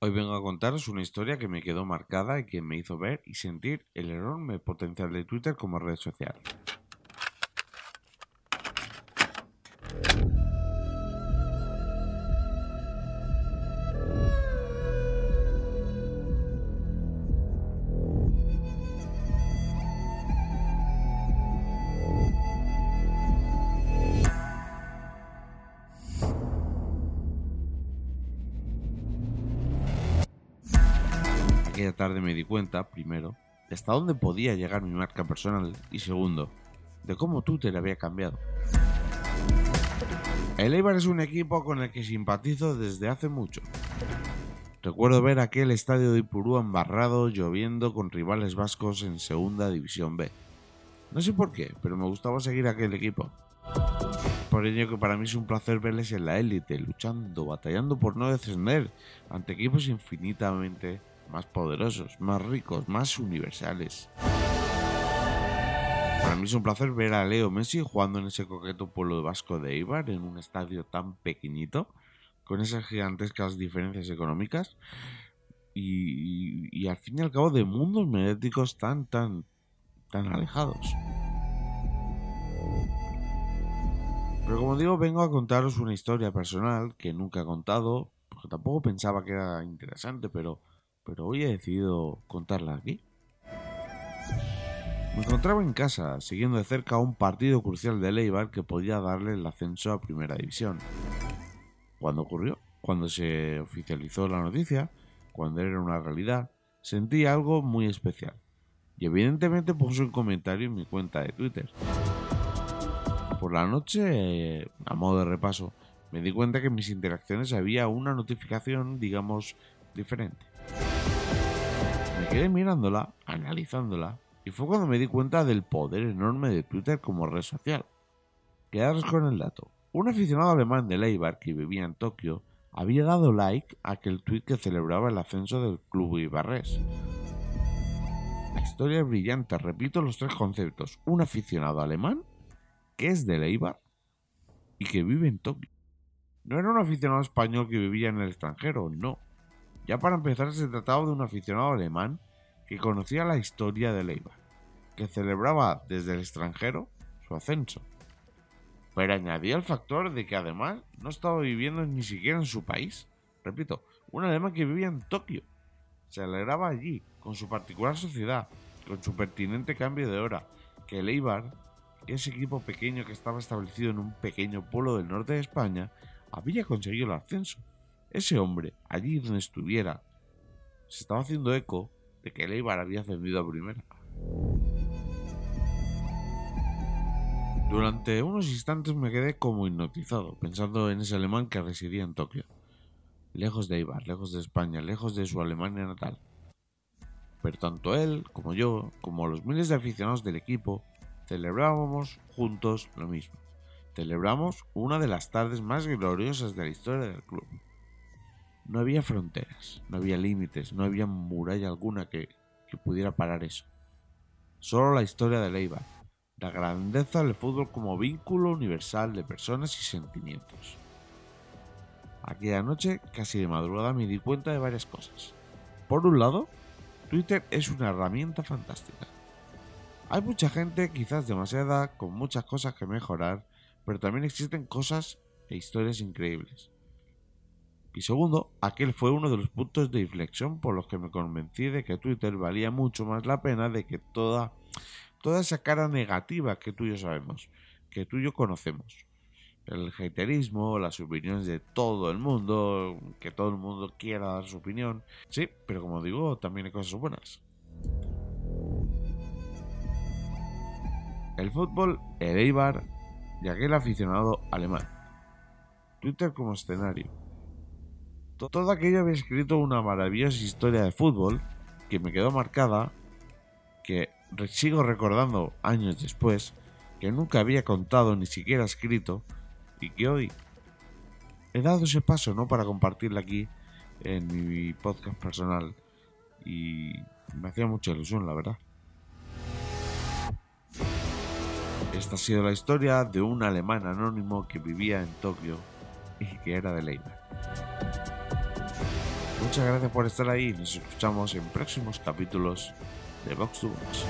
Hoy vengo a contaros una historia que me quedó marcada y que me hizo ver y sentir el enorme potencial de Twitter como red social. Aquella tarde me di cuenta, primero, de hasta dónde podía llegar mi marca personal y segundo, de cómo Twitter había cambiado. El Eibar es un equipo con el que simpatizo desde hace mucho. Recuerdo ver aquel estadio de Ipurú embarrado, lloviendo con rivales vascos en Segunda División B. No sé por qué, pero me gustaba seguir aquel equipo. Por ello que para mí es un placer verles en la élite, luchando, batallando por no descender ante equipos infinitamente más poderosos, más ricos, más universales. Para mí es un placer ver a Leo Messi jugando en ese coqueto pueblo vasco de Eibar en un estadio tan pequeñito, con esas gigantescas diferencias económicas y, y- y al fin y al cabo de mundos mediáticos tan, tan, tan alejados. Pero como digo, vengo a contaros una historia personal que nunca he contado, porque tampoco pensaba que era interesante, pero, pero hoy he decidido contarla aquí. Me encontraba en casa, siguiendo de cerca un partido crucial de Eibar que podía darle el ascenso a Primera División. Cuando ocurrió, cuando se oficializó la noticia, cuando era una realidad, sentí algo muy especial. Y evidentemente puse un comentario en mi cuenta de Twitter. Por la noche, a modo de repaso, me di cuenta que en mis interacciones había una notificación, digamos, diferente. Me quedé mirándola, analizándola, y fue cuando me di cuenta del poder enorme de Twitter como red social. Quedaros con el dato. Un aficionado alemán de Eibar que vivía en Tokio había dado like a aquel tweet que celebraba el ascenso del club ibarrés. La historia es brillante, repito los tres conceptos. Un aficionado alemán que es de Eibar y que vive en Tokio. No era un aficionado español que vivía en el extranjero, no. Ya para empezar se trataba de un aficionado alemán que conocía la historia de Eibar, que celebraba desde el extranjero su ascenso. Pero añadía el factor de que además no estaba viviendo ni siquiera en su país. Repito, un alemán que vivía en Tokio. Se alegraba allí, con su particular sociedad, con su pertinente cambio de hora, que el Eibar, ese equipo pequeño que estaba establecido en un pequeño pueblo del norte de España, había conseguido el ascenso. Ese hombre, allí donde estuviera, se estaba haciendo eco de que el Eibar había ascendido a primera. Durante unos instantes me quedé como hipnotizado, pensando en ese alemán que residía en Tokio. Lejos de Eibar, lejos de España, lejos de su Alemania natal. Pero tanto él, como yo, como los miles de aficionados del equipo, celebrábamos juntos lo mismo. Celebramos una de las tardes más gloriosas de la historia del club. No había fronteras, no había límites, no había muralla alguna que, pudiera parar eso. Solo la historia de Eibar, la grandeza del fútbol como vínculo universal de personas y sentimientos. Aquella noche, casi de madrugada, me di cuenta de varias cosas. Por un lado, Twitter es una herramienta fantástica. Hay mucha gente, quizás demasiada, con muchas cosas que mejorar, pero también existen cosas e historias increíbles. Y segundo, aquel fue uno de los puntos de inflexión por los que me convencí de que Twitter valía mucho más la pena de que toda, esa cara negativa que tú y yo sabemos, que tú y yo conocemos. El haterismo, las opiniones de todo el mundo, que todo el mundo quiera dar su opinión. Sí, pero como digo, también hay cosas buenas. El fútbol, el Eibar y aquel aficionado alemán. Twitter como escenario. To- Todo aquello había escrito una maravillosa historia de fútbol que me quedó marcada, que sigo recordando años después, que nunca había contado ni siquiera escrito y que hoy he dado ese paso no para compartirla aquí en mi podcast personal y me hacía mucha ilusión la verdad. Esta ha sido la historia de un alemán anónimo que vivía en Tokio y que era de Leiva. Muchas gracias por estar ahí. Nos escuchamos en próximos capítulos de Box to Box.